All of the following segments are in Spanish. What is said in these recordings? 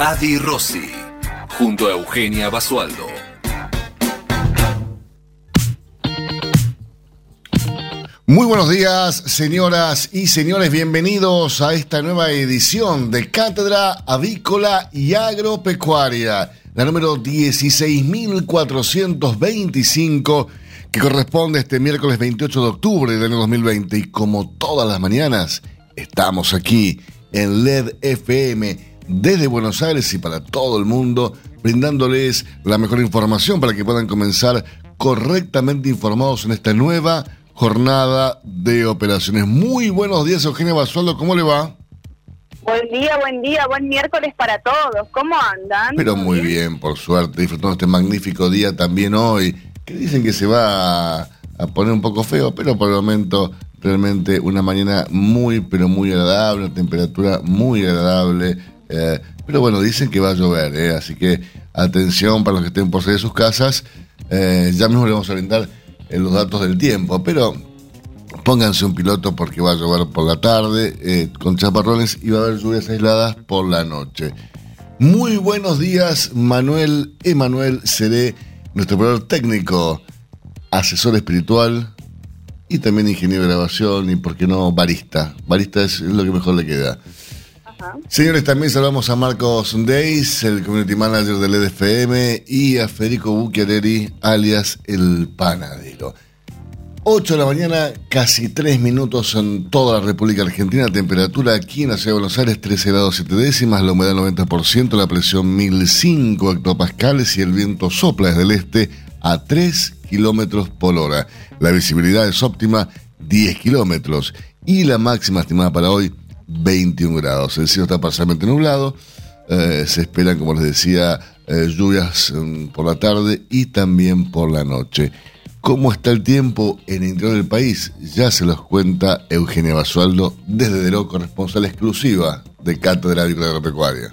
Adi Rossi, junto a Eugenia Basualdo. Muy buenos días, señoras y señores, bienvenidos a esta nueva edición de Cátedra Avícola y Agropecuaria, la número 16.425, que corresponde este miércoles 28 de octubre del año 2020. Y como todas las mañanas, estamos aquí en LED FM desde Buenos Aires y para todo el mundo, brindándoles la mejor información para que puedan comenzar correctamente informados en esta nueva jornada de operaciones. Muy buenos días, Eugenia Basualdo, ¿cómo le va? Buen día, buen día, buen miércoles para todos. ¿Cómo andan? Pero muy bien, por suerte, disfrutando este magnífico día también hoy, que dicen que se va a, a poner un poco feo, pero por el momento realmente una mañana muy, pero muy agradable, una temperatura muy agradable eh, pero bueno, dicen que va a llover, eh, así que atención para los que estén por salir de sus casas. Eh, ya mismo le vamos a brindar los datos del tiempo, pero pónganse un piloto porque va a llover por la tarde con chaparrones y va a haber lluvias aisladas por la noche. Muy buenos días, Manuel Emanuel Seré, nuestro operador técnico, asesor espiritual y también ingeniero de grabación y, por qué no, barista. Barista es lo que mejor le queda. Señores, también saludamos a Marcos Deis, el community manager del EDFM, y a Federico Bucchiarelli, alias El Panadero. 8 de la mañana, casi 3 minutos en toda la República Argentina. Temperatura aquí en la ciudad de Buenos Aires, 13 grados 7 décimas, la humedad 90%, la presión 1005 hectopascales y el viento sopla desde el este a 3 kilómetros por hora. La visibilidad es óptima, 10 kilómetros. Y la máxima estimada para hoy, 21 grados. El cielo está parcialmente nublado. Eh, se esperan, como les decía, eh, lluvias mm, por la tarde y también por la noche. ¿Cómo está el tiempo en el interior del país? Ya se los cuenta Eugenia Basualdo desde Deró, corresponsal exclusiva de Cátedra Agropecuaria.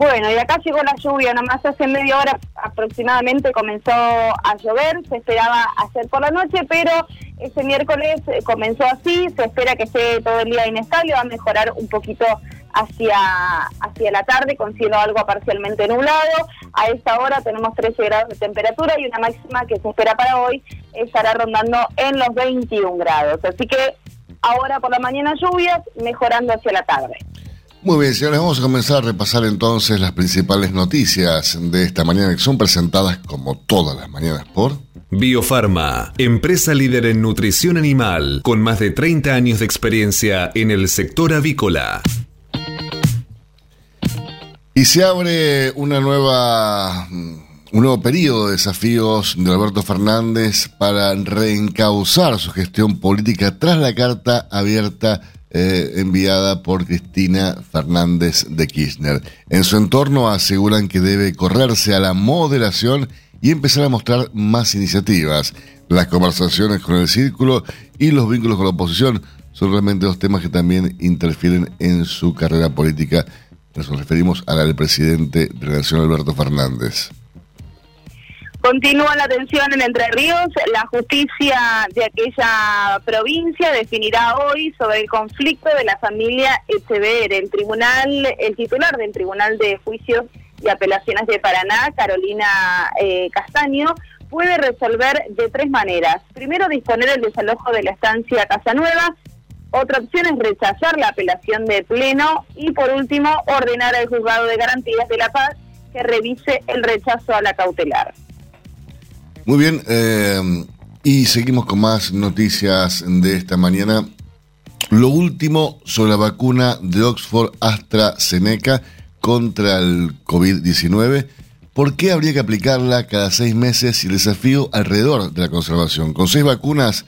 Bueno, y acá llegó la lluvia, nomás hace media hora aproximadamente comenzó a llover, se esperaba hacer por la noche, pero ese miércoles eh, comenzó así, se espera que esté todo el día inestable, va a mejorar un poquito hacia, hacia la tarde con cielo algo parcialmente nublado. A esta hora tenemos 13 grados de temperatura y una máxima que se espera para hoy estará rondando en los 21 grados. Así que ahora por la mañana lluvias, mejorando hacia la tarde. Muy bien, señores, vamos a comenzar a repasar entonces las principales noticias de esta mañana que son presentadas como todas las mañanas por... Biofarma, empresa líder en nutrición animal, con más de 30 años de experiencia en el sector avícola. Y se abre una nueva, un nuevo periodo de desafíos de Alberto Fernández para reencauzar su gestión política tras la carta abierta eh, enviada por Cristina Fernández de Kirchner. En su entorno aseguran que debe correrse a la moderación y empezar a mostrar más iniciativas. Las conversaciones con el círculo y los vínculos con la oposición son realmente dos temas que también interfieren en su carrera política. Nos referimos a la del presidente de la Nación, Alberto Fernández. Continúa la tensión en Entre Ríos. La justicia de aquella provincia definirá hoy sobre el conflicto de la familia Echever. El tribunal, el titular del Tribunal de Juicios y Apelaciones de Paraná, Carolina eh, Castaño, puede resolver de tres maneras. Primero, disponer el desalojo de la estancia Casa Nueva. Otra opción es rechazar la apelación de pleno. Y por último, ordenar al juzgado de garantías de la paz que revise el rechazo a la cautelar. Muy bien, eh, y seguimos con más noticias de esta mañana. Lo último sobre la vacuna de Oxford AstraZeneca contra el COVID-19. ¿Por qué habría que aplicarla cada seis meses y el desafío alrededor de la conservación? Con seis vacunas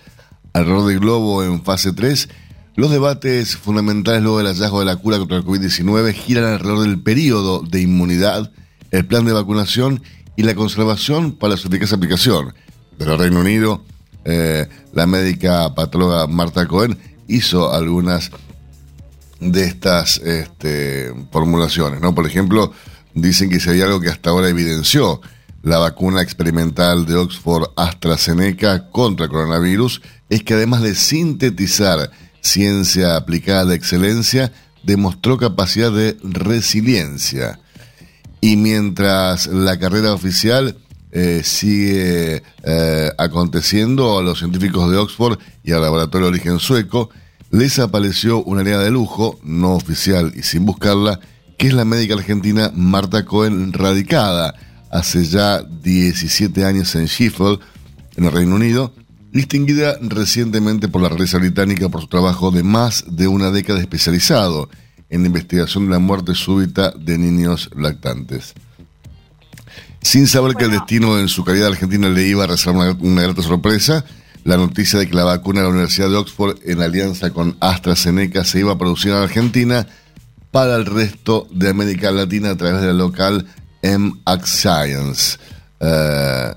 alrededor del globo en fase 3, Los debates fundamentales luego del hallazgo de la cura contra el COVID-19 giran alrededor del periodo de inmunidad, el plan de vacunación y la conservación para su eficaz aplicación. Desde el Reino Unido, eh, la médica patóloga Marta Cohen hizo algunas de estas este, formulaciones. ¿no? Por ejemplo, dicen que si hay algo que hasta ahora evidenció la vacuna experimental de Oxford AstraZeneca contra coronavirus es que además de sintetizar ciencia aplicada de excelencia, demostró capacidad de resiliencia. Y mientras la carrera oficial eh, sigue eh, aconteciendo, a los científicos de Oxford y al laboratorio de origen sueco les apareció una área de lujo, no oficial y sin buscarla, que es la médica argentina Marta Cohen, radicada hace ya 17 años en Sheffield, en el Reino Unido, distinguida recientemente por la realeza británica por su trabajo de más de una década especializado en la investigación de la muerte súbita de niños lactantes. Sin saber que el destino en su calidad argentina le iba a reservar una, una grata sorpresa, la noticia de que la vacuna de la Universidad de Oxford en alianza con AstraZeneca se iba a producir en Argentina para el resto de América Latina a través de la local MX Science. Eh,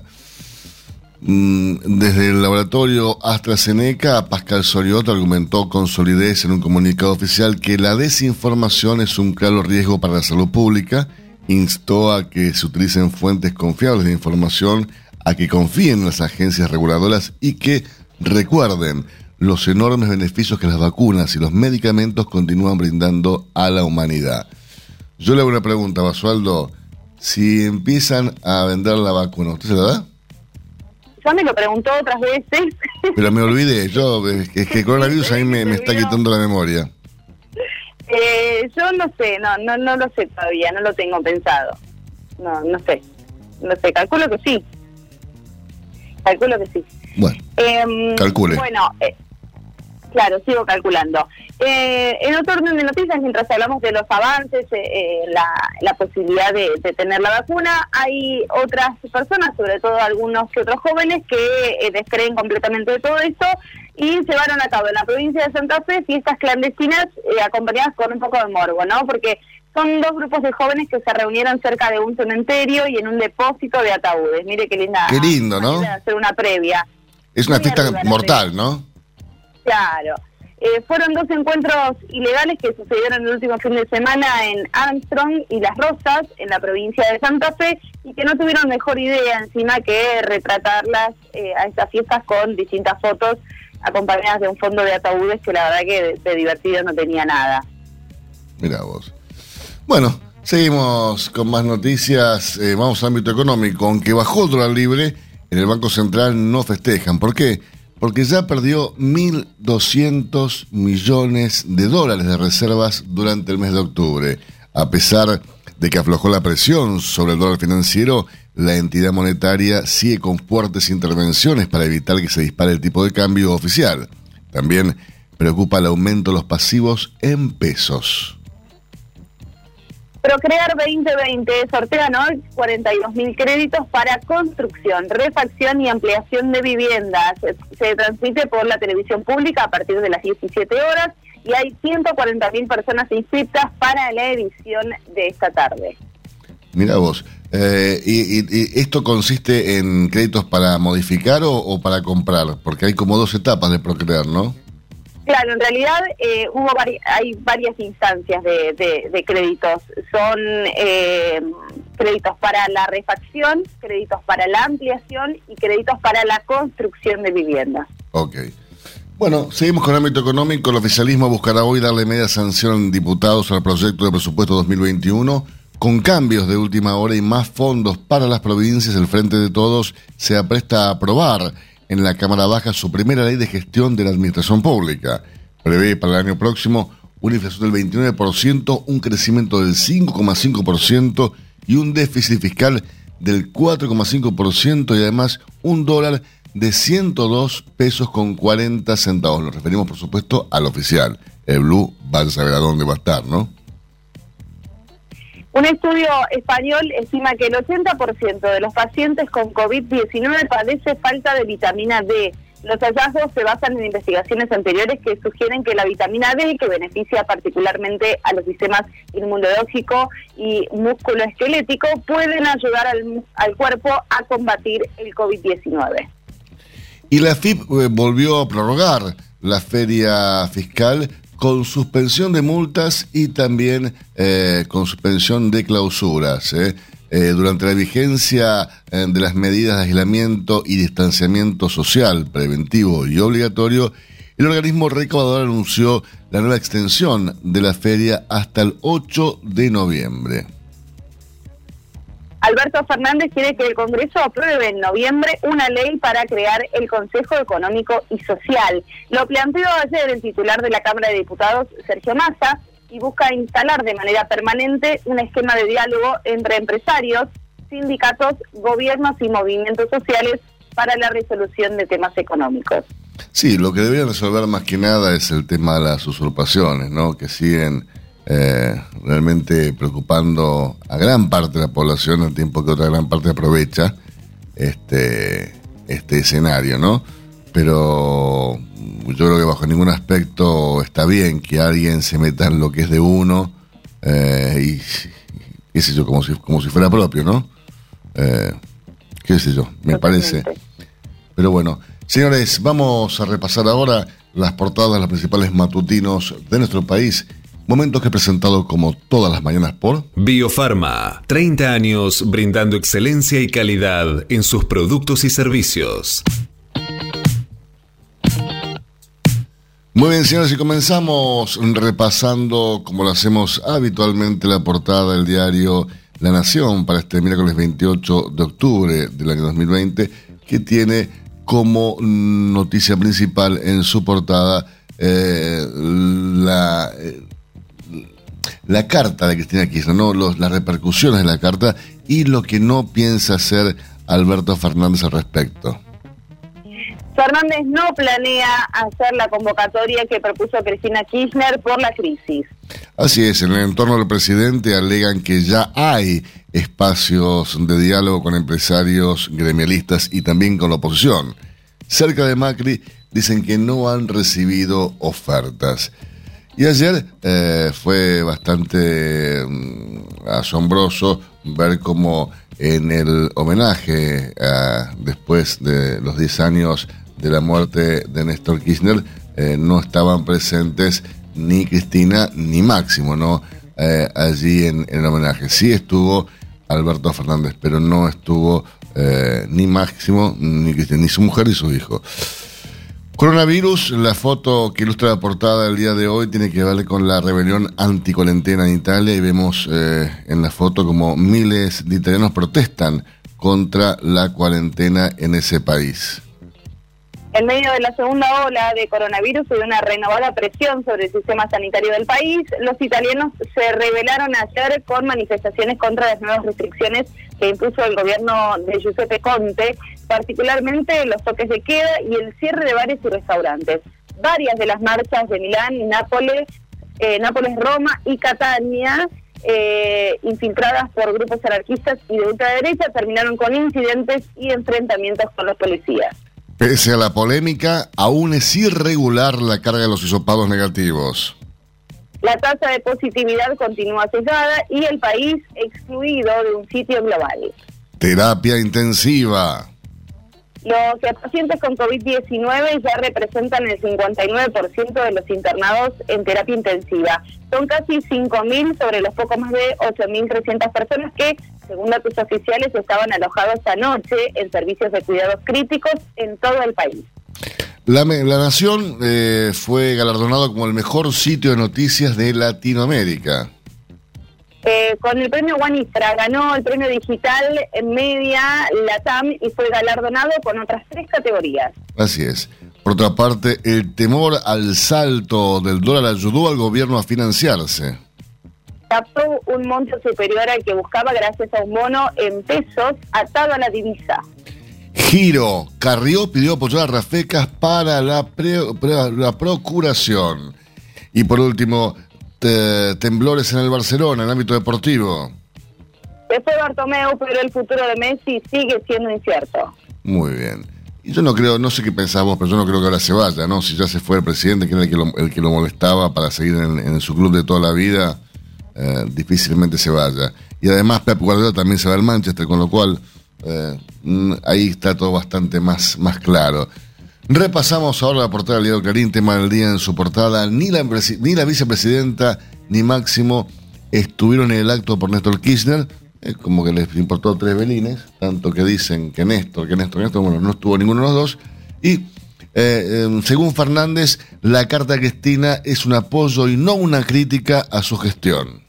desde el laboratorio AstraZeneca, Pascal Soriot argumentó con solidez en un comunicado oficial que la desinformación es un claro riesgo para la salud pública, instó a que se utilicen fuentes confiables de información, a que confíen en las agencias reguladoras y que recuerden los enormes beneficios que las vacunas y los medicamentos continúan brindando a la humanidad. Yo le hago una pregunta, Basualdo si empiezan a vender la vacuna, ¿usted se la da? Ya me lo preguntó otras veces. Pero me olvidé, yo, es que el coronavirus a mí me, está quitando la memoria. Eh, yo no sé, no, no, no lo sé todavía, no lo tengo pensado. No, no sé, no sé, calculo que sí. Calculo que sí. Bueno, eh, calcule. Bueno, eh, Claro, sigo calculando. Eh, en otro orden de noticias, mientras hablamos de los avances, eh, eh, la, posibilidad de, tener la vacuna, hay otras personas, sobre todo algunos que otros jóvenes, que descreen completamente de todo esto y llevaron a cabo en la provincia de Santa Fe fiestas clandestinas acompañadas con un poco de morbo, ¿no? Porque son dos grupos de jóvenes que se reunieron cerca de un cementerio y en un depósito de ataúdes. Mire qué linda. Qué lindo, ¿no? Hacer una previa. Es una fiesta mortal, ¿no? Claro. Eh, fueron dos encuentros ilegales que sucedieron el último fin de semana en Armstrong y Las Rosas, en la provincia de Santa Fe, y que no tuvieron mejor idea encima que retratarlas eh, a estas fiestas con distintas fotos acompañadas de un fondo de ataúdes que la verdad que de, divertido no tenía nada. Mira vos. Bueno, seguimos con más noticias. Eh, vamos al ámbito económico. Aunque bajó el dólar libre, en el Banco Central no festejan. ¿Por qué? Porque ya perdió 1.200 millones de dólares de reservas durante el mes de octubre. A pesar de que aflojó la presión sobre el dólar financiero, la entidad monetaria sigue con fuertes intervenciones para evitar que se dispare el tipo de cambio oficial. También preocupa el aumento de los pasivos en pesos. Procrear 2020 sortea hoy 42 mil créditos para construcción, refacción y ampliación de viviendas. Se transmite por la televisión pública a partir de las 17 horas y hay 140 mil personas inscritas para la edición de esta tarde. Mira vos, eh, y, esto consiste en créditos para modificar o para comprar? Porque hay como dos etapas de Procrear, ¿no? Claro, en realidad eh, hubo hay varias instancias de, créditos. Son eh, créditos para la refacción, créditos para la ampliación y créditos para la construcción de viviendas. Ok. Bueno, seguimos con el ámbito económico. El oficialismo buscará hoy darle media sanción en diputados al proyecto de presupuesto 2021. Con cambios de última hora y más fondos para las provincias, el Frente de Todos se apresta a aprobar en la Cámara Baja su primera ley de gestión de la administración pública. Prevé para el año próximo una inflación del 29%, un crecimiento del 5,5% y un déficit fiscal del 4,5% y además un dólar de 102 pesos con 40 centavos. Nos referimos, por supuesto, al oficial. El Blue va a saber a dónde va a estar, ¿no? Un estudio español estima que el 80% de los pacientes con COVID-19 padece falta de vitamina D. Los hallazgos se basan en investigaciones anteriores que sugieren que la vitamina D, que beneficia particularmente a los sistemas inmunológico y músculo-esquelético, pueden ayudar al, al cuerpo a combatir el COVID-19. Y la FIP eh, volvió a prorrogar la feria fiscal con suspensión de multas y también eh, con suspensión de clausuras. Eh. Eh, durante la vigencia de las medidas de aislamiento y distanciamiento social preventivo y obligatorio, el organismo recaudador anunció la nueva extensión de la feria hasta el 8 de noviembre. Alberto Fernández quiere que el Congreso apruebe en noviembre una ley para crear el Consejo Económico y Social. Lo planteó ayer el titular de la Cámara de Diputados, Sergio Massa, y busca instalar de manera permanente un esquema de diálogo entre empresarios, sindicatos, gobiernos y movimientos sociales para la resolución de temas económicos. Sí, lo que debería resolver más que nada es el tema de las usurpaciones, ¿no? Que siguen eh, realmente preocupando a gran parte de la población al tiempo que otra gran parte aprovecha este, este escenario, ¿no? Pero yo creo que bajo ningún aspecto está bien que alguien se meta en lo que es de uno eh, y qué sé yo, como si, como si fuera propio, ¿no? Eh, qué sé yo, me parece. Pero bueno, señores, vamos a repasar ahora las portadas los principales matutinos de nuestro país Momentos que he presentado como todas las mañanas por Biofarma, 30 años brindando excelencia y calidad en sus productos y servicios. Muy bien, señores, y comenzamos repasando, como lo hacemos habitualmente, la portada del diario La Nación para este miércoles 28 de octubre del año 2020, que tiene como noticia principal en su portada eh, la, eh, la carta de Cristina Kirchner, ¿no? Los, las repercusiones de la carta y lo que no piensa hacer Alberto Fernández al respecto. Fernández no planea hacer la convocatoria que propuso Cristina Kirchner por la crisis. Así es, en el entorno del presidente alegan que ya hay espacios de diálogo con empresarios gremialistas y también con la oposición. Cerca de Macri dicen que no han recibido ofertas. Y ayer eh, fue bastante mm, asombroso ver cómo en el homenaje después de los 10 años de la muerte de Néstor Kirchner eh, no estaban presentes ni Cristina ni Máximo, ¿no? Eh, allí en, el homenaje. Sí estuvo Alberto Fernández, pero no estuvo ni Máximo, ni Cristina, ni su mujer y su hijo. Coronavirus, la foto que ilustra la portada del día de hoy tiene que ver con la rebelión anticolentena en Italia y vemos eh, en la foto como miles de italianos protestan contra la cuarentena en ese país. En medio de la segunda ola de coronavirus y de una renovada presión sobre el sistema sanitario del país, los italianos se rebelaron ayer con manifestaciones contra las nuevas restricciones que impuso el gobierno de Giuseppe Conte, particularmente los toques de queda y el cierre de bares y restaurantes. Varias de las marchas de Milán, Nápoles, eh, Nápoles, Roma y Catania eh, infiltradas por grupos anarquistas y de ultraderecha terminaron con incidentes y enfrentamientos con los policías. Pese a la polémica, aún es irregular la carga de los hisopados negativos. La tasa de positividad continúa cesada y el país excluido de un sitio global. Terapia intensiva. Los pacientes con COVID-19 ya representan el 59% de los internados en terapia intensiva. Son casi 5.000 sobre los poco más de 8.300 personas que, según datos oficiales, estaban alojados anoche en servicios de cuidados críticos en todo el país. La, la Nación eh, fue galardonado como el mejor sitio de noticias de Latinoamérica. Eh, con el premio Guanistra ganó el premio digital en media LATAM y fue galardonado con otras tres categorías. Así es. Por otra parte, el temor al salto del dólar ayudó al gobierno a financiarse. Captó un monto superior al que buscaba gracias a un mono en pesos atado a la divisa. Giro. Carrió pidió apoyar a Rafecas para la, la procuración. Y por último, temblores en el Barcelona, en el ámbito deportivo. Después Bartomeu, pero el futuro de Messi sigue siendo incierto. Muy bien. Y yo no creo, no sé qué pensamos, pero yo no creo que ahora se vaya, ¿no? Si ya se fue el presidente, que era el que lo, el que lo molestaba para seguir en, su club de toda la vida, eh, difícilmente se vaya. Y además Pep Guardiola también se va al Manchester, con lo cual eh, ahí está todo bastante más, más claro. Repasamos ahora la portada del diario Clarín, tema del día en su portada. Ni la, ni la vicepresidenta ni Máximo estuvieron en el acto por Néstor Kirchner. como que les importó tres velines, tanto que dicen que Néstor, que Néstor, que Néstor, bueno, no estuvo ninguno de los dos. Y eh, em, según Fernández, la carta a Cristina es un apoyo y no una crítica a su gestión.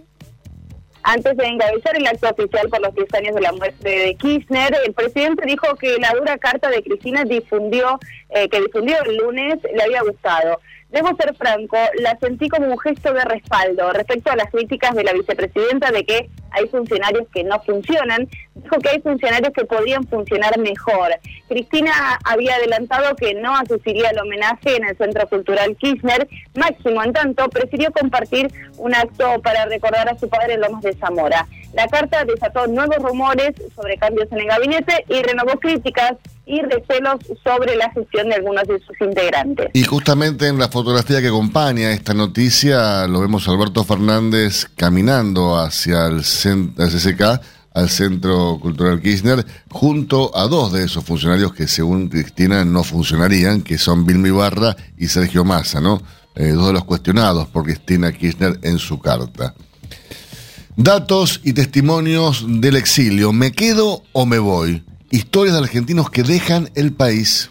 Antes de encabezar el acto oficial por los 10 años de la muerte de Kirchner, el presidente dijo que la dura carta de Cristina difundió, eh, que difundió el lunes le había gustado. Debo ser franco, la sentí como un gesto de respaldo respecto a las críticas de la vicepresidenta de que hay funcionarios que no funcionan. Dijo que hay funcionarios que podrían funcionar mejor. Cristina había adelantado que no asistiría al homenaje en el Centro Cultural Kirchner. Máximo, en tanto, prefirió compartir un acto para recordar a su padre en Lomas de Zamora. La carta desató nuevos rumores sobre cambios en el gabinete y renovó críticas y recelos sobre la gestión de algunos de sus integrantes. Y justamente en la fotografía que acompaña esta noticia lo vemos Alberto Fernández caminando hacia el, CCK, al Centro Cultural Kirchner, junto a dos de esos funcionarios que según Cristina no funcionarían, que son Vilma Ibarra y Sergio Massa, ¿no? Eh, dos de los cuestionados por Cristina Kirchner en su carta. Datos y testimonios del exilio. ¿Me quedo o me voy? historias de argentinos que dejan el país.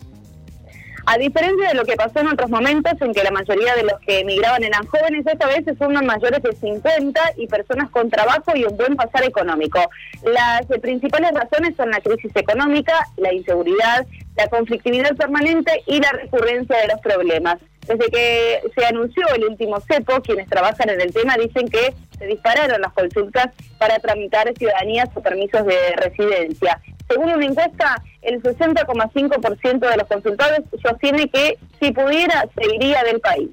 A diferencia de lo que pasó en otros momentos en que la mayoría de los que emigraban eran jóvenes, esta vez son mayores de 50 y personas con trabajo y un buen pasar económico. Las principales razones son la crisis económica, la inseguridad, la conflictividad permanente y la recurrencia de los problemas. Desde que se anunció el último cepo, quienes trabajan en el tema dicen que se dispararon las consultas para tramitar ciudadanías o permisos de residencia. Según una encuesta, el 60,5% de los consultados sostiene que si pudiera se iría del país.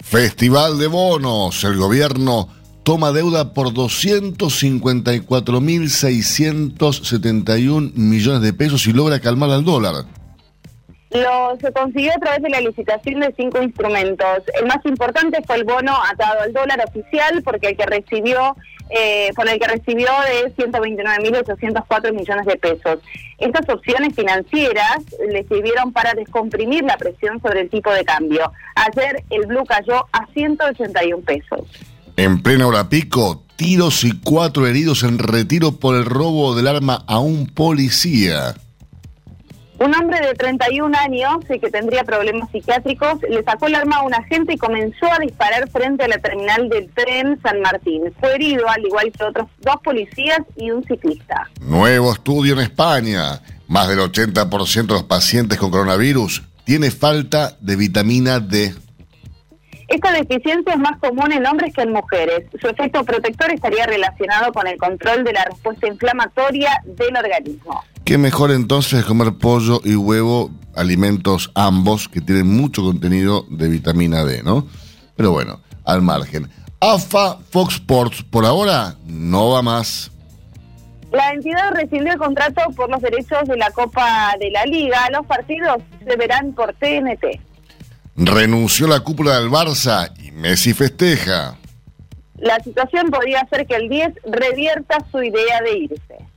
Festival de bonos. El gobierno toma deuda por 254.671 millones de pesos y logra calmar al dólar. Lo se consiguió a través de la licitación de cinco instrumentos. El más importante fue el bono atado al dólar oficial, porque el que recibió, eh, por el que recibió de 129.804 millones de pesos. Estas opciones financieras le sirvieron para descomprimir la presión sobre el tipo de cambio. Ayer el blue cayó a 181 pesos. En plena hora pico, tiros y cuatro heridos en retiro por el robo del arma a un policía. Un hombre de 31 años y que tendría problemas psiquiátricos le sacó el arma a un agente y comenzó a disparar frente a la terminal del tren San Martín. Fue herido al igual que otros dos policías y un ciclista. Nuevo estudio en España. Más del 80% de los pacientes con coronavirus tiene falta de vitamina D. Esta deficiencia es más común en hombres que en mujeres. Su efecto protector estaría relacionado con el control de la respuesta inflamatoria del organismo. Qué mejor entonces comer pollo y huevo, alimentos ambos que tienen mucho contenido de vitamina D, ¿no? Pero bueno, al margen. AFA Fox Sports por ahora no va más. La entidad rescindió el contrato por los derechos de la Copa de la Liga. Los partidos se verán por TNT. Renunció la cúpula del Barça y Messi festeja. La situación podría hacer que el 10 revierta su idea de irse.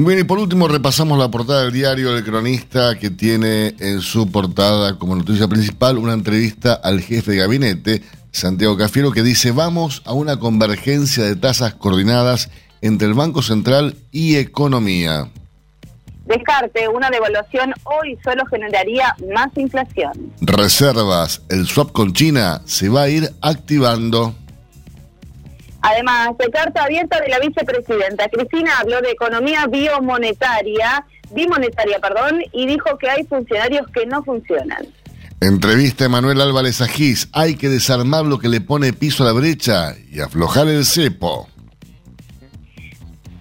Bueno, y por último repasamos la portada del diario El Cronista que tiene en su portada como noticia principal una entrevista al jefe de gabinete, Santiago Cafiero, que dice vamos a una convergencia de tasas coordinadas entre el Banco Central y economía. Descarte, una devaluación hoy solo generaría más inflación. Reservas, el swap con China se va a ir activando. Además, de carta abierta de la vicepresidenta, Cristina habló de economía biomonetaria, bimonetaria, perdón, y dijo que hay funcionarios que no funcionan. Entrevista a Manuel Álvarez Agís, hay que desarmar lo que le pone piso a la brecha y aflojar el cepo.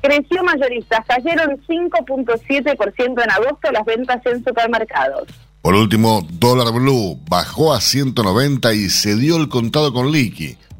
Creció mayoristas, cayeron 5.7% en agosto las ventas en supermercados. Por último, dólar blue bajó a 190 y se dio el contado con liqui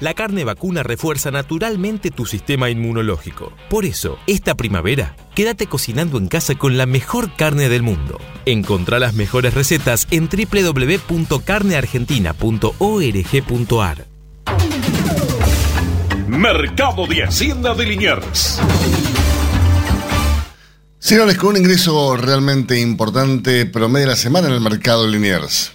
La carne vacuna refuerza naturalmente tu sistema inmunológico. Por eso, esta primavera, quédate cocinando en casa con la mejor carne del mundo. Encontrá las mejores recetas en www.carneargentina.org.ar. Mercado de Hacienda de Liniers. Señores, con un ingreso realmente importante, promedio de la semana en el mercado de Liniers.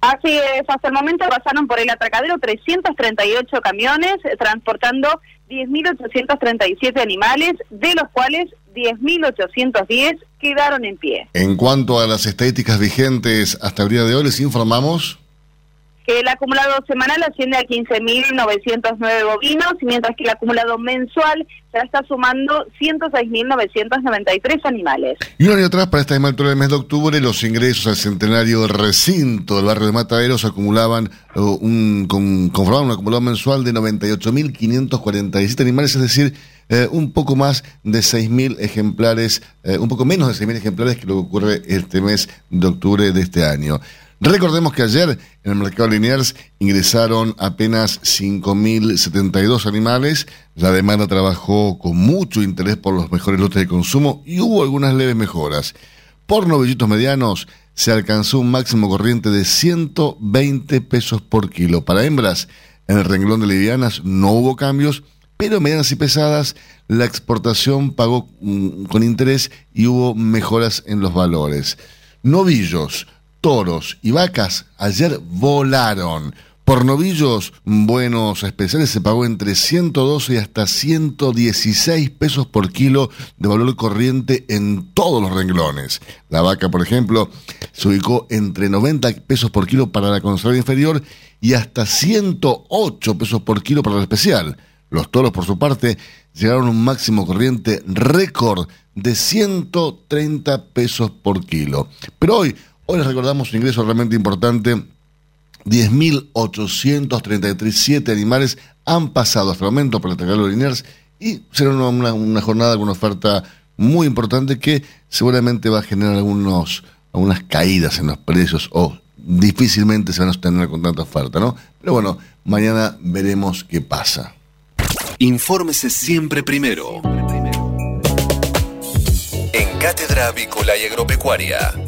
Así es, hasta el momento pasaron por el atracadero 338 camiones eh, transportando 10.837 animales, de los cuales 10.810 quedaron en pie. En cuanto a las estadísticas vigentes hasta el día de hoy, les informamos que el acumulado semanal asciende a 15.909 bovinos, mientras que el acumulado mensual ya está sumando 106.993 animales. Y un año atrás, para esta misma altura del mes de octubre, los ingresos al centenario recinto del barrio de Mataderos acumulaban uh, un, con, conformaban un acumulado mensual de 98.547 animales, es decir, eh, un poco más de 6.000 ejemplares, eh, un poco menos de 6.000 ejemplares que lo que ocurre este mes de octubre de este año. Recordemos que ayer en el mercado Liniers ingresaron apenas 5.072 animales. La demanda trabajó con mucho interés por los mejores lotes de consumo y hubo algunas leves mejoras. Por novillitos medianos se alcanzó un máximo corriente de 120 pesos por kilo. Para hembras, en el renglón de livianas no hubo cambios, pero medianas y pesadas la exportación pagó mm, con interés y hubo mejoras en los valores. Novillos toros y vacas ayer volaron. Por novillos buenos especiales se pagó entre 112 y hasta 116 pesos por kilo de valor corriente en todos los renglones. La vaca, por ejemplo, se ubicó entre 90 pesos por kilo para la conserva inferior y hasta 108 pesos por kilo para la especial. Los toros, por su parte, llegaron a un máximo corriente récord de 130 pesos por kilo. Pero hoy Hoy les recordamos un ingreso realmente importante. 10.837 animales han pasado hasta el momento por el de Liniers y será una, jornada con una oferta muy importante que seguramente va a generar algunos, algunas caídas en los precios o difícilmente se van a sostener con tanta oferta, ¿no? Pero bueno, mañana veremos qué pasa. Infórmese siempre primero. En Cátedra Avícola y Agropecuaria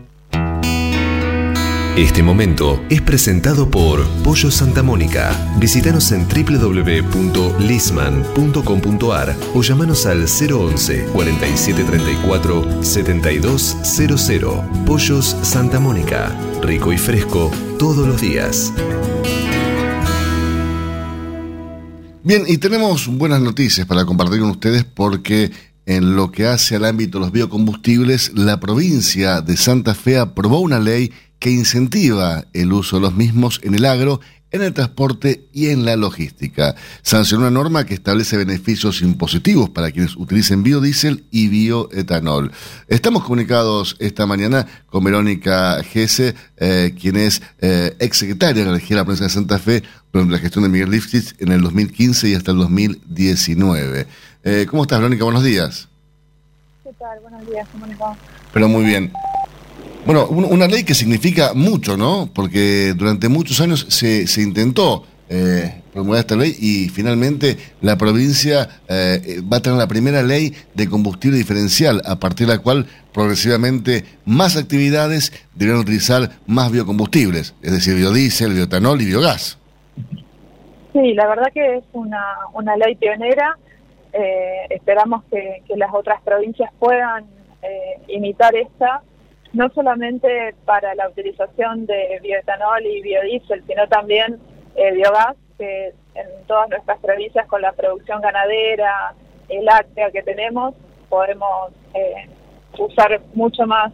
Este momento es presentado por Pollo Santa Mónica. Visítanos en www.lisman.com.ar o llamanos al 011 4734 7200. Pollos Santa Mónica. Rico y fresco todos los días. Bien, y tenemos buenas noticias para compartir con ustedes porque en lo que hace al ámbito de los biocombustibles, la provincia de Santa Fe aprobó una ley que incentiva el uso de los mismos en el agro en el transporte y en la logística. Sancionó una norma que establece beneficios impositivos para quienes utilicen biodiesel y bioetanol. Estamos comunicados esta mañana con Verónica Gese, eh, quien es eh, exsecretaria de la Región de la Provincia de Santa Fe durante la gestión de Miguel Lifshitz en el 2015 y hasta el 2019. Eh, ¿Cómo estás, Verónica? Buenos días. ¿Qué tal? Buenos días, ¿cómo va? Pero muy bien. Bueno, un- una ley que significa mucho, ¿no? Porque durante muchos años se, se intentó eh, promulgar esta ley y finalmente la provincia eh, va a tener la primera ley de combustible diferencial, a partir de la cual progresivamente más actividades deberán utilizar más biocombustibles, es decir, biodiesel, bioetanol y biogás. Sí, la verdad que es una, una ley pionera. Eh, esperamos que, que las otras provincias puedan eh, imitar esta, no solamente para la utilización de bioetanol y biodiesel, sino también eh, biogás, que en todas nuestras provincias con la producción ganadera, el láctea que tenemos, podemos eh, usar mucho más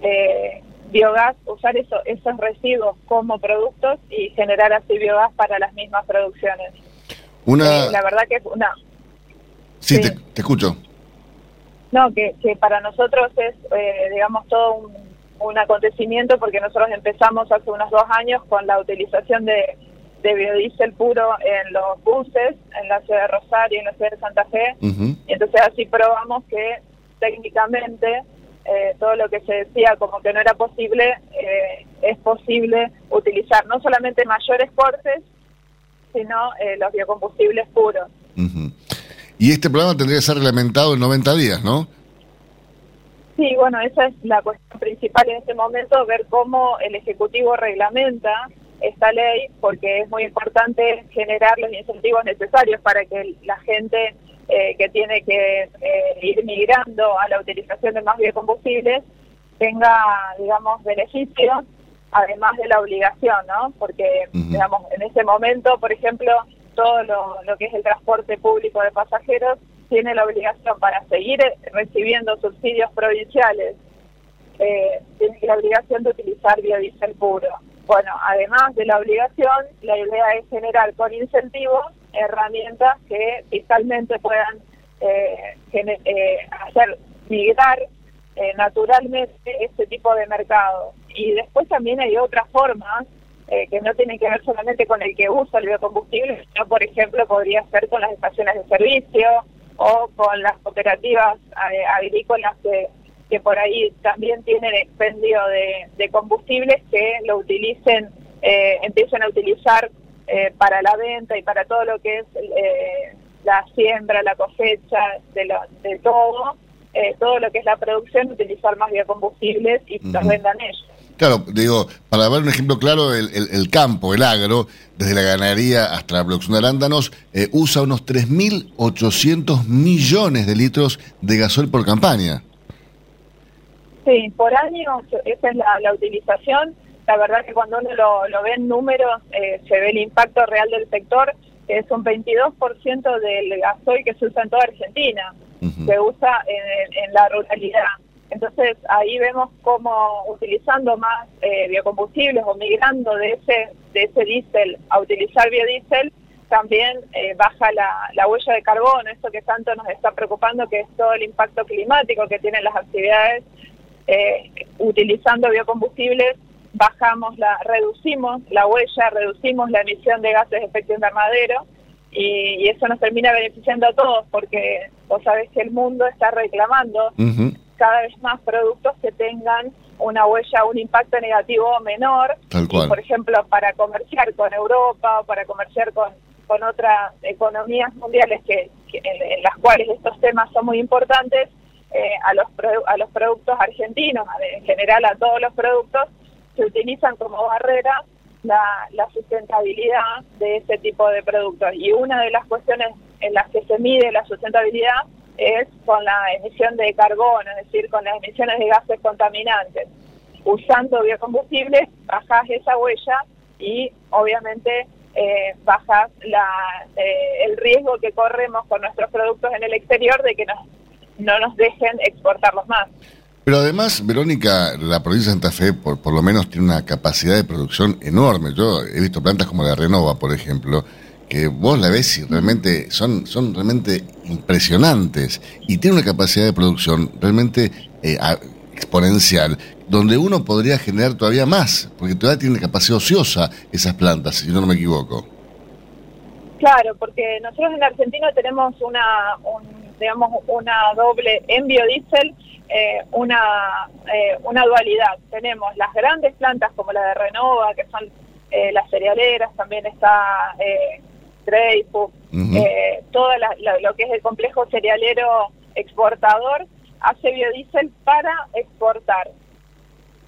eh, biogás, usar eso, esos residuos como productos y generar así biogás para las mismas producciones. Una... Eh, la verdad que es una, sí, sí. Te, te escucho. no, que, que para nosotros es, eh, digamos, todo un, un acontecimiento porque nosotros empezamos hace unos dos años con la utilización de, de biodiesel puro en los buses, en la ciudad de Rosario y en la ciudad de Santa Fe. Y entonces así probamos que técnicamente eh, todo lo que se decía como que no era posible, eh, es posible utilizar no solamente mayores cortes, sino eh, los biocombustibles puros. Y este programa tendría que ser reglamentado en 90 días, ¿no? Sí, bueno, esa es la cuestión principal en este momento, ver cómo el Ejecutivo reglamenta esta ley, porque es muy importante generar los incentivos necesarios para que la gente eh, que tiene que eh, ir migrando a la utilización de más biocombustibles tenga, digamos, beneficios, además de la obligación, ¿no? Porque, digamos, en ese momento, por ejemplo, todo lo, que es el transporte público de pasajeros tiene la obligación para seguir eh, recibiendo subsidios provinciales, eh, tiene la obligación de utilizar biodiesel puro. Bueno, además de la obligación, la idea es generar con incentivos herramientas que fiscalmente puedan eh, eh, hacer migrar eh, naturalmente este tipo de mercado. Y después también hay otras formas eh, que no tienen que ver solamente con el que usa el biocombustible, sino, por ejemplo, podría ser con las estaciones de servicio o con las cooperativas eh, agrícolas que, que por ahí también tienen expendio de, de combustibles que lo utilicen, eh, empiecen a utilizar eh, para la venta y para todo lo que es eh, la siembra, la cosecha, de, lo- de todo, todo lo que es la producción, utilizar más biocombustibles y los Ujú. vendan ellos. Claro, digo, para ver un ejemplo claro, el, el- el campo, el agro, desde la ganadería hasta la producción de arándanos, eh, usa unos 3.800 millones de litros de gasol por campaña. Sí, por año esa es la, la utilización. La verdad que cuando uno lo, lo ve en números eh, se ve el impacto real del sector, que es un 22% del gasoil que se usa en toda Argentina, se usa en, en la ruralidad. Entonces ahí vemos cómo utilizando más eh, biocombustibles o migrando de ese de ese diésel a utilizar biodiesel, también eh, baja la, la huella de carbono, esto que tanto nos está preocupando, que es todo el impacto climático que tienen las actividades eh, utilizando biocombustibles bajamos la reducimos la huella reducimos la emisión de gases de efecto invernadero y, eso nos termina beneficiando a todos porque vos sabés que el mundo está reclamando. Cada vez más productos que tengan una huella, un impacto negativo menor. Tal Y, cual. por ejemplo, para comerciar con Europa o para comerciar con, con otras economías mundiales que, que- en, en las cuales estos temas son muy importantes, eh, a, los produ- a los productos argentinos, en general a todos los productos, se utilizan como barrera la, la sustentabilidad de ese tipo de productos. Y una de las cuestiones en las que se mide la sustentabilidad es con la emisión de carbono, es decir, con las emisiones de gases contaminantes. Usando biocombustibles bajas esa huella y obviamente eh, bajas la, eh, el riesgo que corremos con nuestros productos en el exterior de que nos, no nos dejen exportarlos más. Pero además, Verónica, la provincia de Santa Fe por, por lo menos tiene una capacidad de producción enorme. Yo he visto plantas como la Renova, por ejemplo, que vos la ves y realmente son, son realmente impresionantes y tiene una capacidad de producción realmente eh, exponencial, donde uno podría generar todavía más, porque todavía tiene capacidad ociosa esas plantas, si no me equivoco. Claro, porque nosotros en Argentina tenemos una, un- digamos, una doble en biodiesel, eh, una, eh, una dualidad. Tenemos las grandes plantas como la de Renova, que son eh, las cerealeras, también está eh, Dreyfus, Ujú. eh, todo la- la- lo que es el complejo cerealero exportador hace biodiesel para exportar.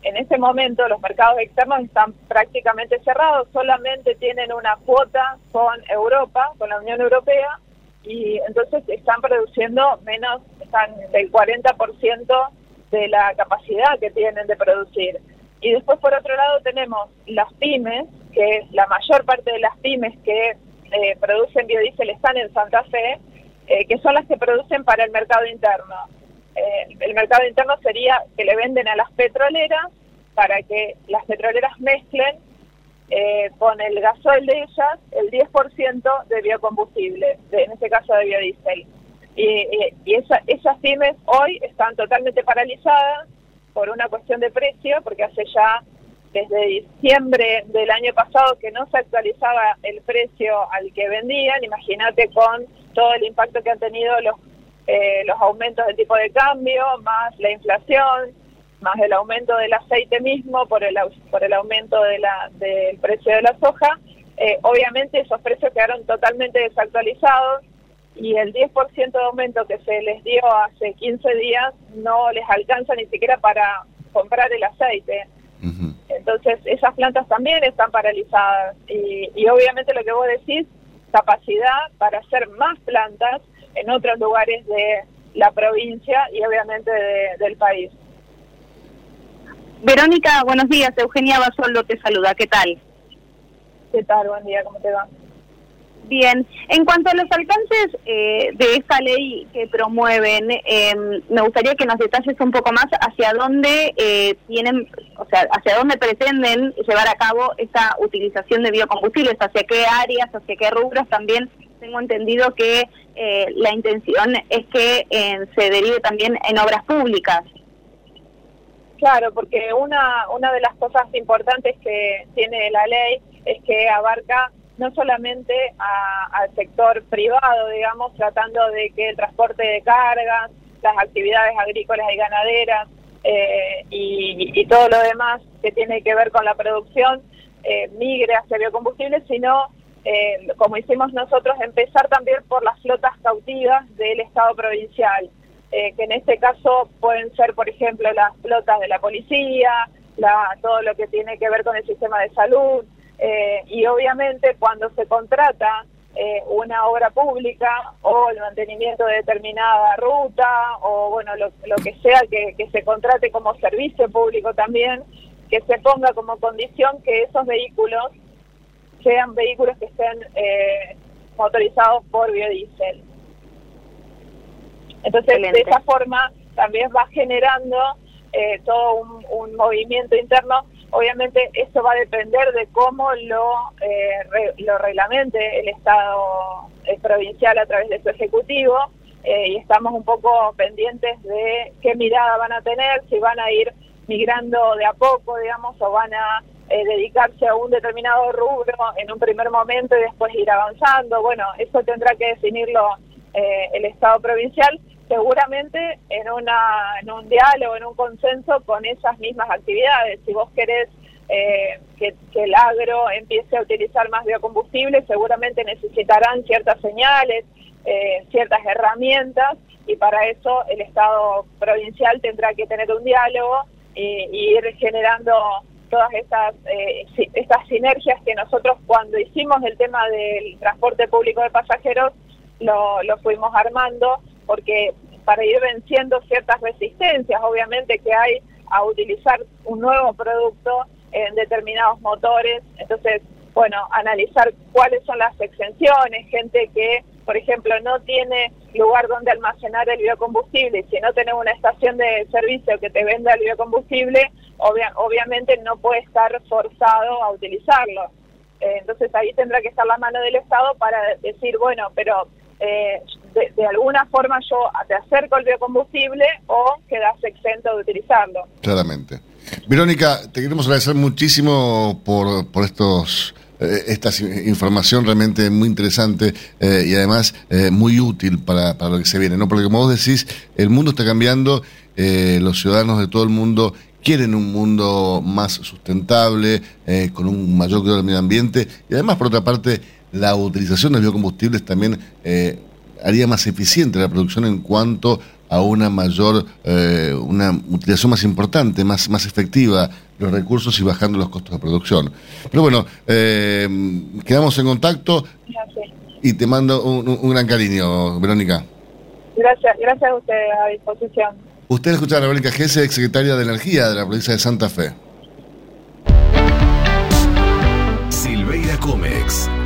En este momento los mercados externos están prácticamente cerrados, solamente tienen una cuota con Europa, con la Unión Europea, y entonces están produciendo menos, están del 40% de la capacidad que tienen de producir. Y después por otro lado tenemos las pymes, que la mayor parte de las pymes que eh, producen biodiesel están en Santa Fe, eh, que son las que producen para el mercado interno. Eh, el mercado interno sería que le venden a las petroleras para que las petroleras mezclen eh, con el gasoil de ellas el 10% de biocombustible, de- en este caso de biodiesel. Y, y- esa- esas pymes hoy están totalmente paralizadas por una cuestión de precio, porque hace ya desde diciembre del año pasado que no se actualizaba el precio al que vendían, imagínate con todo el impacto que han tenido los, eh, los aumentos del tipo de cambio, más la inflación, más el aumento del aceite mismo por el, por el aumento de la, del precio de la soja, eh, obviamente esos precios quedaron totalmente desactualizados y el 10% de aumento que se les dio hace 15 días no les alcanza ni siquiera para comprar el aceite. Entonces esas plantas también están paralizadas y, y obviamente lo que vos decís, capacidad para hacer más plantas en otros lugares de la provincia y obviamente de- del país. Verónica, buenos días. Eugenia Basoldo te saluda. ¿Qué tal? ¿Qué tal? Buen día, ¿cómo te va? Bien. En cuanto a los alcances eh, de esta ley que promueven, eh, me gustaría que nos detalles un poco más hacia dónde eh, tienen, o sea, hacia dónde pretenden llevar a cabo esta utilización de biocombustibles, hacia qué áreas, hacia qué rubros. También tengo entendido que eh, la intención es que eh, se derive también en obras públicas. Claro, porque una, una de las cosas importantes que tiene la ley es que abarca no solamente a- al sector privado, digamos, tratando de que el transporte de cargas, las actividades agrícolas y ganaderas eh, y, todo lo demás que tiene que ver con la producción eh, migre hacia biocombustibles, sino, eh, como hicimos nosotros, empezar también por las flotas cautivas del Estado provincial eh, que en este caso pueden ser, por ejemplo, las flotas de la policía, la, todo lo que tiene que ver con el sistema de salud, eh, y obviamente cuando se contrata eh, una obra pública o el mantenimiento de determinada ruta o bueno lo, lo que sea que, que se contrate como servicio público también, que se ponga como condición que esos vehículos sean vehículos que estén eh, motorizados por biodiesel. Entonces, Excelente. de esa forma también va generando eh, todo un, movimiento interno. Obviamente, eso va a depender de cómo lo, eh, re- lo reglamente el Estado provincial a través de su ejecutivo. eh, y estamos un poco pendientes de qué mirada van a tener, si van a ir migrando de a poco, digamos, o van a eh, dedicarse a un determinado rubro en un primer momento y después ir avanzando. Bueno, eso tendrá que definirlo eh, el Estado provincial, seguramente en, una, en un diálogo, en un consenso con esas mismas actividades. Si vos querés eh, que, el agro empiece a utilizar más biocombustible, seguramente necesitarán ciertas señales, eh, ciertas herramientas, y para eso el Estado provincial tendrá que tener un diálogo y, ir generando todas estas, eh, estas sinergias que nosotros cuando hicimos el tema del transporte público de pasajeros lo, lo fuimos armando porque para ir venciendo ciertas resistencias obviamente que hay a utilizar un nuevo producto en determinados motores, entonces bueno, analizar cuáles son las exenciones, gente que por ejemplo, no tiene lugar donde almacenar el biocombustible, si no tenés una estación de servicio que te venda el biocombustible, obviamente no puede estar forzado a utilizarlo. Eh, entonces ahí tendrá que estar la mano del Estado para decir, bueno, pero eh, de, alguna forma yo te acerco el biocombustible o quedas exento de utilizarlo. Claramente. Verónica, te queremos agradecer muchísimo por, por estos eh, esta información realmente muy interesante eh, y además muy útil para, para, lo que se viene, ¿no? Porque como vos decís, el mundo está cambiando, los ciudadanos de todo el mundo quieren un mundo más sustentable, con un mayor cuidado del medio ambiente y además, por otra parte, la utilización de biocombustibles también eh, haría más eficiente la producción en cuanto a una mayor, eh, una utilización más importante, más, más efectiva de los recursos y bajando los costos de producción. Pero bueno, eh, quedamos en contacto y te mando un, gran cariño, Verónica. Gracias, gracias a usted a disposición. Usted escucha a Verónica Gese, ex secretaria de Energía de la provincia de Santa Fe. Silveira Comex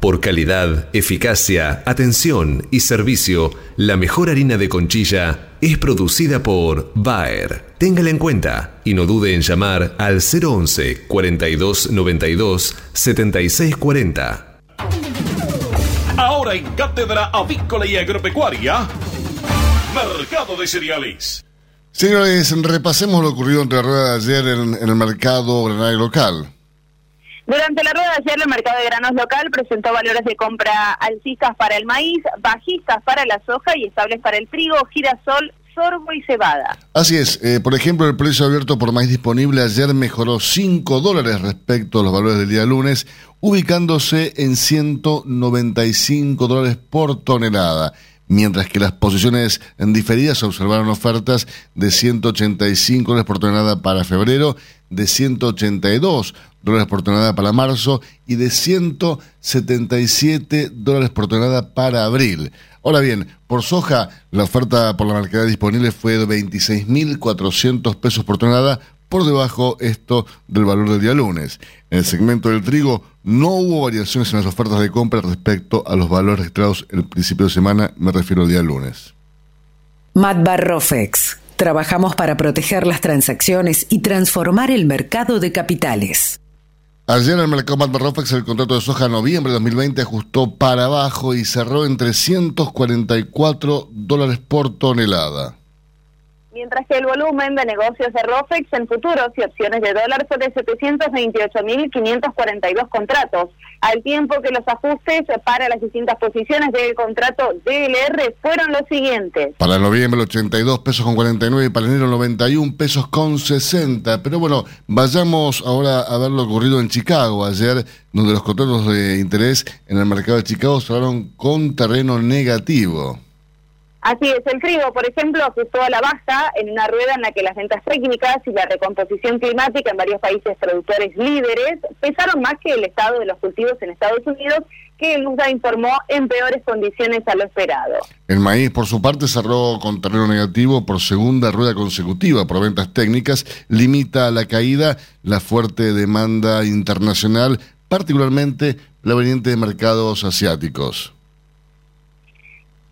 Por calidad, eficacia, atención y servicio, la mejor harina de conchilla es producida por Bayer. Téngala en cuenta y no dude en llamar al 011 42 92 76 40. Ahora en Cátedra Avícola y Agropecuaria, Mercado de Cereales. Señores, repasemos lo ocurrido entre la rueda de ayer en, en el mercado granario local. Durante la rueda de ayer, el mercado de granos local presentó valores de compra alcistas para el maíz, bajistas para la soja y estables para el trigo, girasol, sorgo y cebada. Así es. Eh, por ejemplo, el precio abierto por maíz disponible ayer mejoró 5 dólares respecto a los valores del día lunes, ubicándose en 195 dólares por tonelada mientras que las posiciones diferidas observaron ofertas de 185 dólares por tonelada para febrero, de 182 dólares por tonelada para marzo y de 177 dólares por tonelada para abril. Ahora bien, por soja, la oferta por la mercada disponible fue de 26.400 pesos por tonelada, por debajo esto del valor del día lunes. En el segmento del trigo no hubo variaciones en las ofertas de compra respecto a los valores registrados el principio de semana, me refiero al día lunes. Matt Barrofex. Trabajamos para proteger las transacciones y transformar el mercado de capitales. Ayer en el mercado Matt Barrofex el contrato de soja noviembre de 2020 ajustó para abajo y cerró en 344 dólares por tonelada mientras que el volumen de negocios de ROFEX en futuros y opciones de dólar fue de 728.542 contratos, al tiempo que los ajustes para las distintas posiciones del contrato DLR fueron los siguientes. Para noviembre 82 pesos con 49 y para enero 91 pesos con 60. Pero bueno, vayamos ahora a ver lo ocurrido en Chicago ayer, donde los contratos de interés en el mercado de Chicago cerraron con terreno negativo. Así es, el trigo, por ejemplo, ajustó a la baja en una rueda en la que las ventas técnicas y la recomposición climática en varios países productores líderes pesaron más que el estado de los cultivos en Estados Unidos, que el informó en peores condiciones a lo esperado. El maíz, por su parte, cerró con terreno negativo por segunda rueda consecutiva por ventas técnicas, limita la caída la fuerte demanda internacional, particularmente la veniente de mercados asiáticos.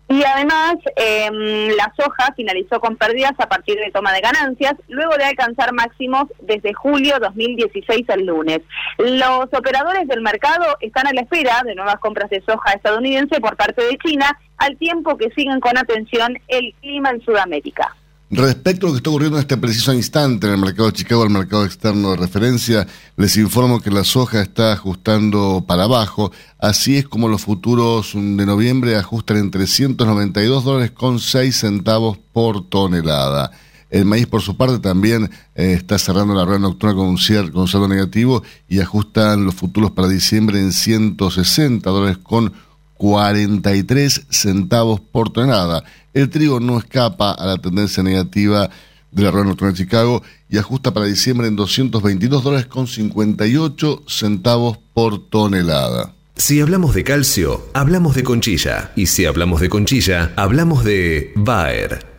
Y además, em, la soja finalizó con pérdidas a partir de toma de ganancias, luego de alcanzar máximos desde julio 2016 al lunes. Los operadores del mercado están a la espera de nuevas compras de soja estadounidense por parte de China, al tiempo que siguen con atención el clima en Sudamérica. Respecto a lo que está ocurriendo en este preciso instante en el mercado de Chicago, el mercado externo de referencia, les informo que la soja está ajustando para abajo, así es como los futuros de noviembre ajustan en 392 dólares con 6 centavos por tonelada. El maíz, por su parte, también eh, está cerrando la rueda nocturna con un, cierto, con saldo negativo y ajustan los futuros para diciembre en 160 dólares con 43 centavos por tonelada. El trigo no escapa a la tendencia negativa de la rueda nocturna de Chicago y ajusta para diciembre en 222 dólares con 58 centavos por tonelada. Si hablamos de calcio, hablamos de conchilla. Y si hablamos de conchilla, hablamos de Bayer.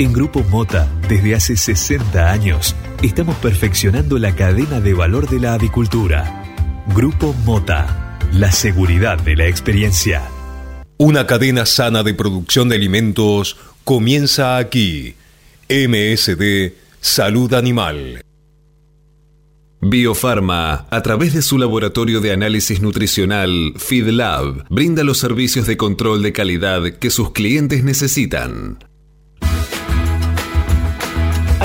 En Grupo Mota, desde hace 60 años, estamos perfeccionando la cadena de valor de la avicultura. Grupo Mota, la seguridad de la experiencia. Una cadena sana de producción de alimentos comienza aquí. MSD Salud Animal. Biofarma, a través de su laboratorio de análisis nutricional, FeedLab, brinda los servicios de control de calidad que sus clientes necesitan.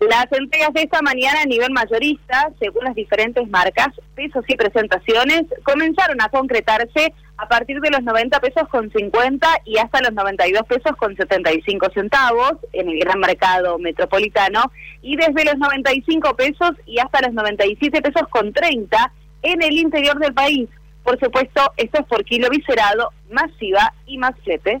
Las entregas de esta mañana a nivel mayorista, según las diferentes marcas, pesos y presentaciones, comenzaron a concretarse a partir de los 90 pesos con 50 y hasta los 92 pesos con 75 centavos en el gran mercado metropolitano y desde los 95 pesos y hasta los 97 pesos con 30 en el interior del país. Por supuesto, esto es por kilo viscerado, masiva y más flete.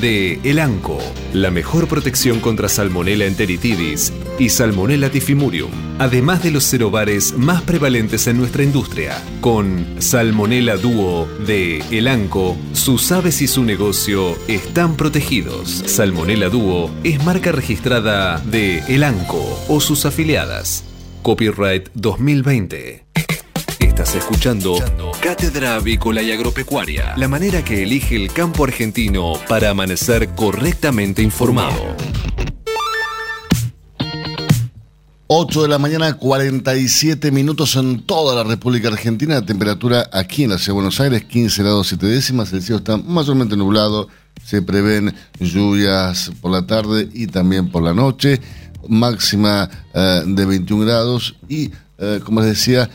de Elanco, la mejor protección contra Salmonella enteritidis y Salmonella tifimurium, además de los cerobares más prevalentes en nuestra industria. Con Salmonella Duo de Elanco, sus aves y su negocio están protegidos. Salmonella Duo es marca registrada de Elanco o sus afiliadas. Copyright 2020. Escuchando Cátedra Avícola y Agropecuaria, la manera que elige el campo argentino para amanecer correctamente informado. 8 de la mañana, 47 minutos en toda la República Argentina. Temperatura aquí en la Ciudad de Buenos Aires, 15 grados 7 décimas. El cielo está mayormente nublado. Se prevén lluvias por la tarde y también por la noche. Máxima eh, de 21 grados y, eh, como les decía,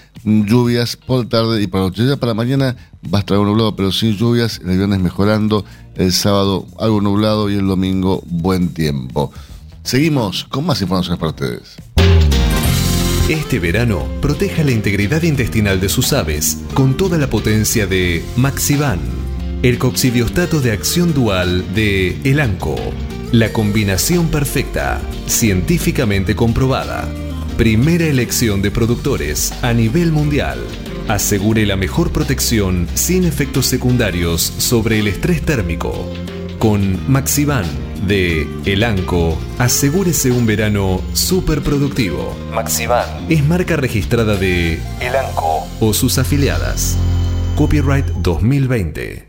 lluvias por tarde y por la noche. Para mañana va a estar algo nublado, pero sin lluvias. El viernes mejorando. El sábado algo nublado y el domingo buen tiempo. Seguimos con más informaciones para ustedes. Este verano, proteja la integridad intestinal de sus aves con toda la potencia de Maxivan, el coccidiostato de acción dual de Elanco. La combinación perfecta, científicamente comprobada. Primera elección de productores a nivel mundial. Asegure la mejor protección sin efectos secundarios sobre el estrés térmico. Con Maxivan de Elanco, asegúrese un verano súper productivo. Maxivan. Es marca registrada de Elanco. o sus afiliadas. Copyright 2020.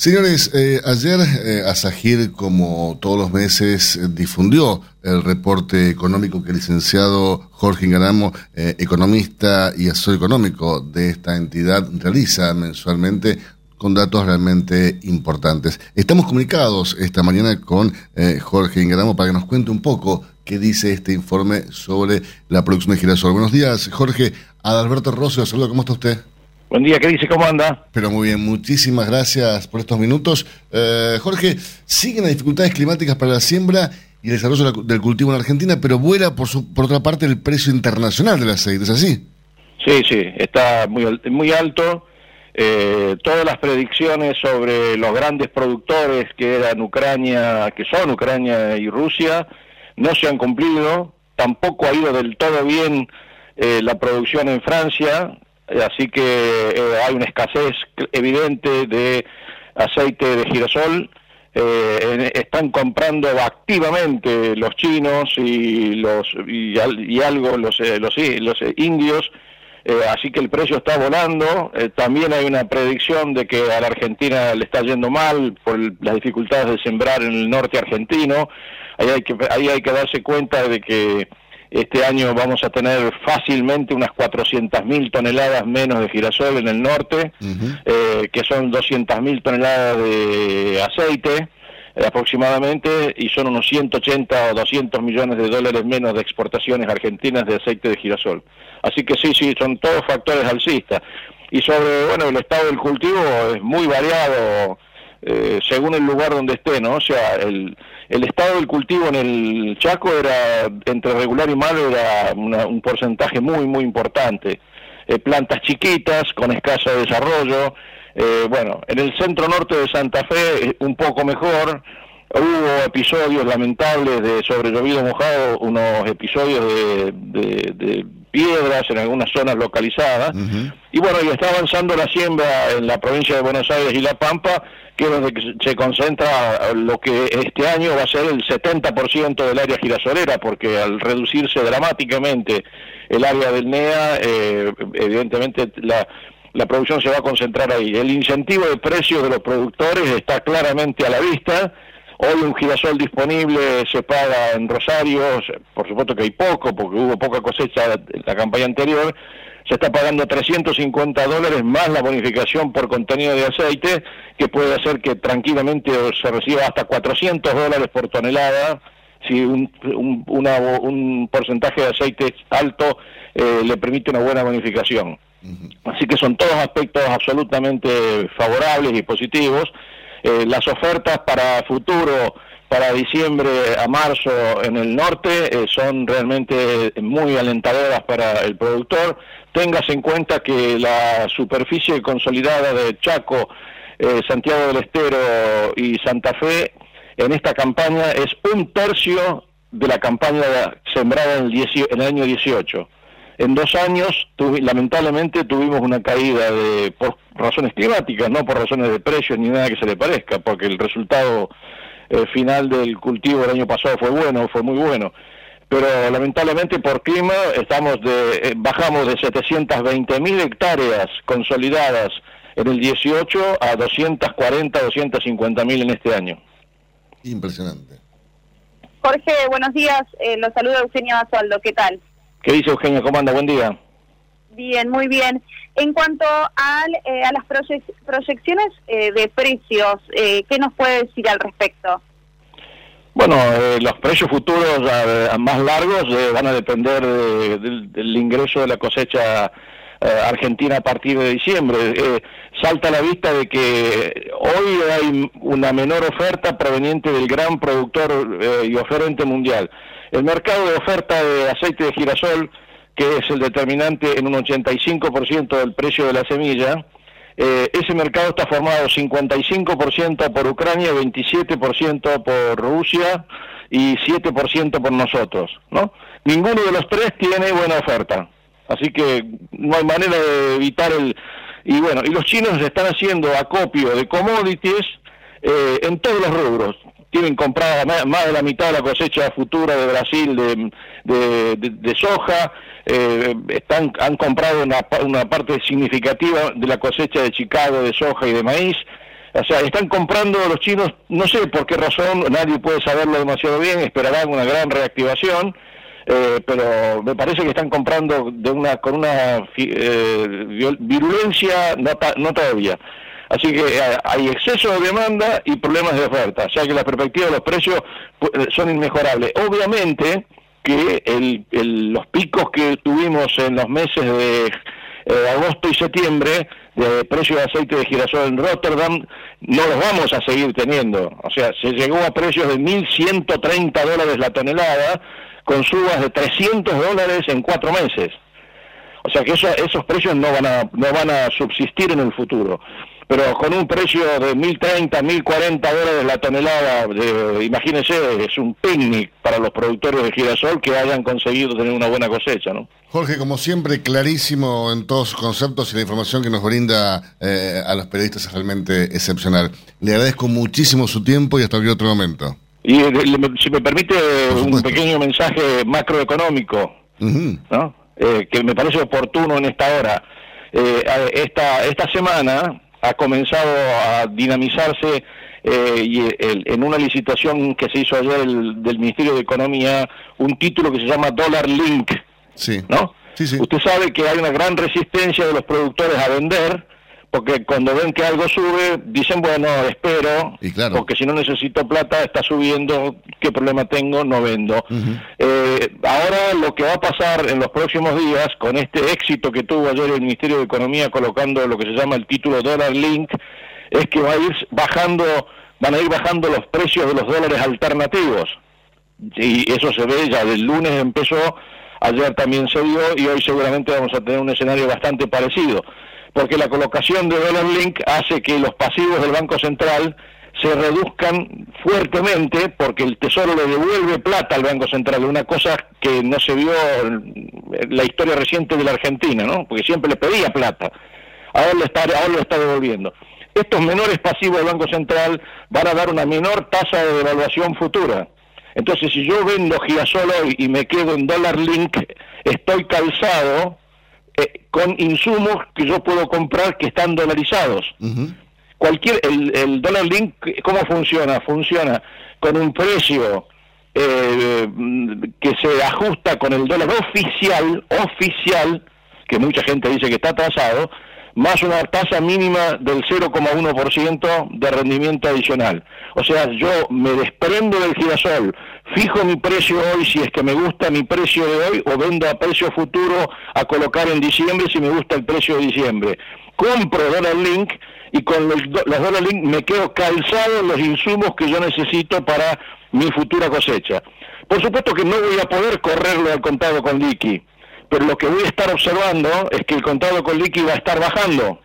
Señores, eh, ayer eh, Asagir, como todos los meses, eh, difundió el reporte económico que el licenciado Jorge Ingaramo, eh, economista y asesor económico de esta entidad, realiza mensualmente con datos realmente importantes. Estamos comunicados esta mañana con eh, Jorge Ingaramo para que nos cuente un poco qué dice este informe sobre la producción de girasol. Buenos días, Jorge. Adalberto Rosio, saludo, ¿cómo está usted? Buen día, ¿qué dice? ¿Cómo anda? Pero muy bien, muchísimas gracias por estos minutos. Eh, Jorge, siguen las dificultades climáticas para la siembra y el desarrollo del cultivo en Argentina, pero vuela por, su, por otra parte el precio internacional del aceite, ¿es así? Sí, sí, está muy, muy alto. Eh, todas las predicciones sobre los grandes productores que eran Ucrania, que son Ucrania y Rusia, no se han cumplido. Tampoco ha ido del todo bien eh, la producción en Francia, así que eh, hay una escasez evidente de aceite de girasol. Eh, están comprando activamente los chinos y los y, y algo los eh, los, los eh, indios eh, así que el precio está volando. Eh, también hay una predicción de que a la Argentina le está yendo mal por las dificultades de sembrar en el norte argentino. Ahí hay que, ahí hay que darse cuenta de que este año vamos a tener fácilmente unas 400.000 toneladas menos de girasol en el norte, eh, que son 200.000 toneladas de aceite eh, aproximadamente, y son unos 180 o 200 millones de dólares menos de exportaciones argentinas de aceite de girasol. Así que sí, sí, son todos factores alcistas. Y sobre, bueno, el estado del cultivo es muy variado eh, según el lugar donde esté, ¿no? O sea, el, el estado del cultivo en el Chaco era, entre regular y malo, era una- un porcentaje muy, muy importante. Eh, plantas chiquitas, con escaso desarrollo. Eh, bueno, en el centro norte de Santa Fe, eh, un poco mejor. Hubo episodios lamentables de sobre llovido mojado, unos episodios de, de- de piedras en algunas zonas localizadas. Y bueno, y está avanzando la siembra en la provincia de Buenos Aires y La Pampa, que es donde se- se concentra lo que este año va a ser el 70% del área girasolera, porque al reducirse dramáticamente el área del NEA, eh, evidentemente la, la producción se va a concentrar ahí. El incentivo de precios de los productores está claramente a la vista. Hoy un girasol disponible se paga en Rosario, por supuesto que hay poco, porque hubo poca cosecha en la campaña anterior, se está pagando 350 dólares más la bonificación por contenido de aceite, que puede hacer que tranquilamente se reciba hasta 400 dólares por tonelada, si un, un, una- un porcentaje de aceite alto eh, le permite una buena bonificación. Así que son todos aspectos absolutamente favorables y positivos. Eh, las ofertas para futuro, para diciembre a marzo en el norte, eh, son realmente muy alentadoras para el productor. Téngase en cuenta que la superficie consolidada de Chaco, eh, Santiago del Estero y Santa Fe en esta campaña es un tercio de la campaña sembrada en el año 18. En dos años, tuvi- lamentablemente, tuvimos una caída de, por razones climáticas, no por razones de precios ni nada que se le parezca, porque el resultado eh, final del cultivo el año pasado fue bueno, fue muy bueno. Pero lamentablemente por clima estamos de, eh, bajamos de 720 mil hectáreas consolidadas en el 18 a 240, 250 mil en este año. Impresionante. Jorge, buenos días. Eh, los saluda Eugenia Basualdo. ¿Qué tal? ¿Qué dice Eugenia? ¿Cómo anda? Buen día. Bien, muy bien. En cuanto al, eh, a las proyec- proyecciones eh, de precios, eh, ¿qué nos puede decir al respecto? Bueno, eh, los precios futuros a- a más largos eh, van a depender de- del, del ingreso de la cosecha eh, argentina a partir de diciembre. Eh, salta a la vista de que hoy hay una menor oferta proveniente del gran productor y oferente mundial. El mercado de oferta de aceite de girasol, que es el determinante en un 85% del precio de la semilla, eh, ese mercado está formado 55% por Ucrania, 27% por Rusia y 7% por nosotros, ¿no? Ninguno de los tres tiene buena oferta, así que no hay manera de evitar el... Y bueno, y los chinos están haciendo acopio de commodities eh, en todos los rubros. Tienen comprada más de la mitad de la cosecha futura de Brasil de, de- soja, eh, están, han comprado una, una parte significativa de la cosecha de Chicago de soja y de maíz. O sea, están comprando los chinos, no sé por qué razón, nadie puede saberlo demasiado bien, esperarán una gran reactivación, eh, pero me parece que están comprando de una con una eh, virulencia no, no todavía. Así que eh, hay exceso de demanda y problemas de oferta, ya que la perspectiva de los precios pu- eh, son inmejorables. Obviamente que el- los picos que tuvimos en los meses de eh, agosto y septiembre de precio de aceite de girasol en Rotterdam no los vamos a seguir teniendo. O sea, se llegó a precios de 1.130 dólares la tonelada con subas de 300 dólares en cuatro meses. O sea que eso- esos precios no van a no van a subsistir en el futuro. Pero con un precio de 1.030, 1.040 dólares la tonelada, de, imagínense, es un picnic para los productores de girasol que hayan conseguido tener una buena cosecha, ¿no? Jorge, como siempre, clarísimo en todos sus conceptos y la información que nos brinda eh, a los periodistas es realmente excepcional. Le agradezco muchísimo su tiempo y hasta cualquier otro momento. Y eh, si me permite un pequeño mensaje macroeconómico, ¿no? eh, que me parece oportuno en esta hora. Eh, esta, esta semana ha comenzado a dinamizarse eh, y en una licitación que se hizo ayer del Ministerio de Economía un título que se llama Dollar Link. Sí. ¿No? Usted sabe que hay una gran resistencia de los productores a vender porque cuando ven que algo sube, dicen, bueno, espero, porque si no necesito plata, está subiendo, ¿qué problema tengo? No vendo. Eh, ahora lo que va a pasar en los próximos días, con este éxito que tuvo ayer el Ministerio de Economía colocando lo que se llama el título Dollar Link, es que va a ir bajando, van a ir bajando los precios de los dólares alternativos. Y eso se ve ya del lunes empezó, ayer también se dio y hoy seguramente vamos a tener un escenario bastante parecido porque la colocación de Dollar Link hace que los pasivos del Banco Central se reduzcan fuertemente porque el Tesoro le devuelve plata al Banco Central, una cosa que no se vio en la historia reciente de la Argentina, ¿no? Porque siempre le pedía plata. Ahora lo está, ahora lo está devolviendo. Estos menores pasivos del Banco Central van a dar una menor tasa de devaluación futura. Entonces, si yo vendo girasol hoy y me quedo en Dollar Link, estoy calzado eh, con insumos que yo puedo comprar que están dolarizados. Cualquier, el, el dólar link, ¿cómo funciona? Funciona con un precio eh, que se ajusta con el dólar oficial, oficial, que mucha gente dice que está atrasado, más una tasa mínima del 0,1% de rendimiento adicional. O sea, yo me desprendo del girasol, fijo mi precio hoy si es que me gusta mi precio de hoy o vendo a precio futuro a colocar en diciembre si me gusta el precio de diciembre. Compro dólar link y con los, los dólar link me quedo calzado los insumos que yo necesito para mi futura cosecha. Por supuesto que no voy a poder correrlo al contado con liqui pero lo que voy a estar observando es que el contado con liqui va a estar bajando.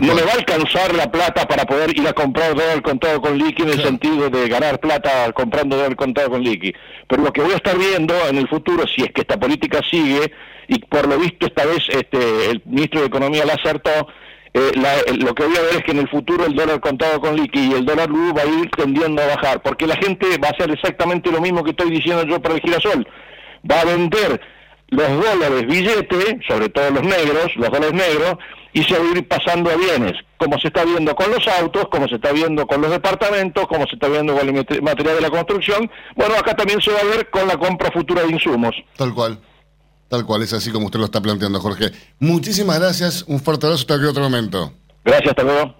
No me va a alcanzar la plata para poder ir a comprar dólar contado con liqui en el sentido de ganar plata comprando dólar contado con liqui. Pero lo que voy a estar viendo en el futuro, si es que esta política sigue, y por lo visto esta vez este, el ministro de Economía la acertó, eh, lo que voy a ver es que en el futuro el dólar contado con liqui y el dólar blue va a ir tendiendo a bajar, porque la gente va a hacer exactamente lo mismo que estoy diciendo yo para el girasol. Va a vender los dólares billete, sobre todo los negros, los dólares negros, y se va a ir pasando a bienes, como se está viendo con los autos, como se está viendo con los departamentos, como se está viendo con el material de la construcción. Bueno, acá también se va a ver con la compra futura de insumos. Tal cual. Tal cual, es así como usted lo está planteando, Jorge. Muchísimas gracias, un fuerte abrazo, hasta otro momento. Gracias, hasta luego.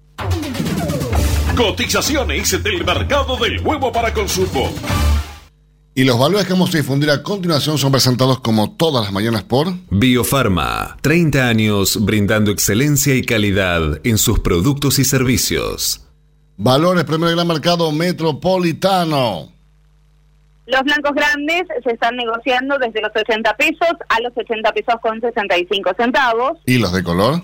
Cotizaciones del mercado del huevo para consumo. Y los valores que vamos a difundir a continuación son presentados como todas las mañanas por Biofarma, 30 años brindando excelencia y calidad en sus productos y servicios. Valores del gran mercado metropolitano. Los blancos grandes se están negociando desde los 80 pesos a los 80 pesos con 65 centavos. ¿Y los de color?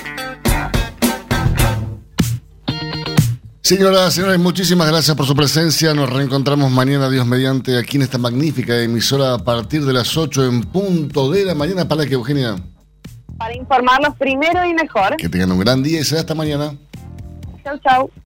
Señoras, señores, muchísimas gracias por su presencia. Nos reencontramos mañana, Dios mediante, aquí en esta magnífica emisora a partir de las 8 en punto de la mañana. ¿Para que, Eugenia? Para informarlos primero y mejor. Que tengan un gran día y será hasta mañana. Chau, chau.